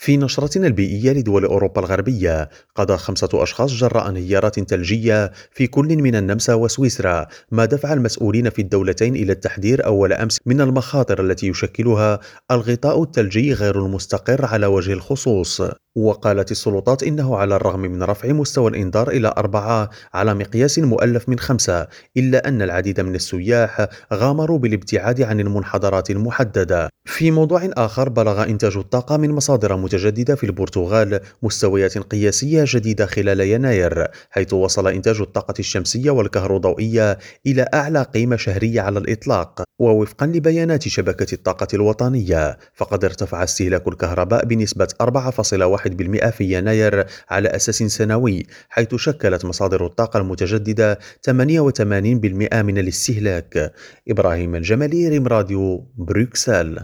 في نشرتنا البيئية لدول أوروبا الغربية قضى خمسة أشخاص جراء انهيارات ثلجية في كل من النمسا وسويسرا ما دفع المسؤولين في الدولتين إلى التحذير أول أمس من المخاطر التي يشكلها الغطاء الثلجي غير المستقر على وجه الخصوص. وقالت السلطات إنه على الرغم من رفع مستوى الإنذار إلى أربعة على مقياس مؤلف من خمسة إلا أن العديد من السياح غامروا بالابتعاد عن المنحدرات المحددة. في موضوع آخر بلغ إنتاج الطاقة من مصادر متجددة في البرتغال مستويات قياسية جديدة خلال يناير حيث وصل إنتاج الطاقة الشمسية والكهروضوئية إلى أعلى قيمة شهرية على الإطلاق ووفقا لبيانات شبكة الطاقة الوطنية. فقد ارتفع استهلاك الكهرباء بنسبة 4.1% في يناير على أساس سنوي حيث شكلت مصادر الطاقة المتجددة 88% من الاستهلاك. إبراهيم الجمالي ريم راديو بروكسل.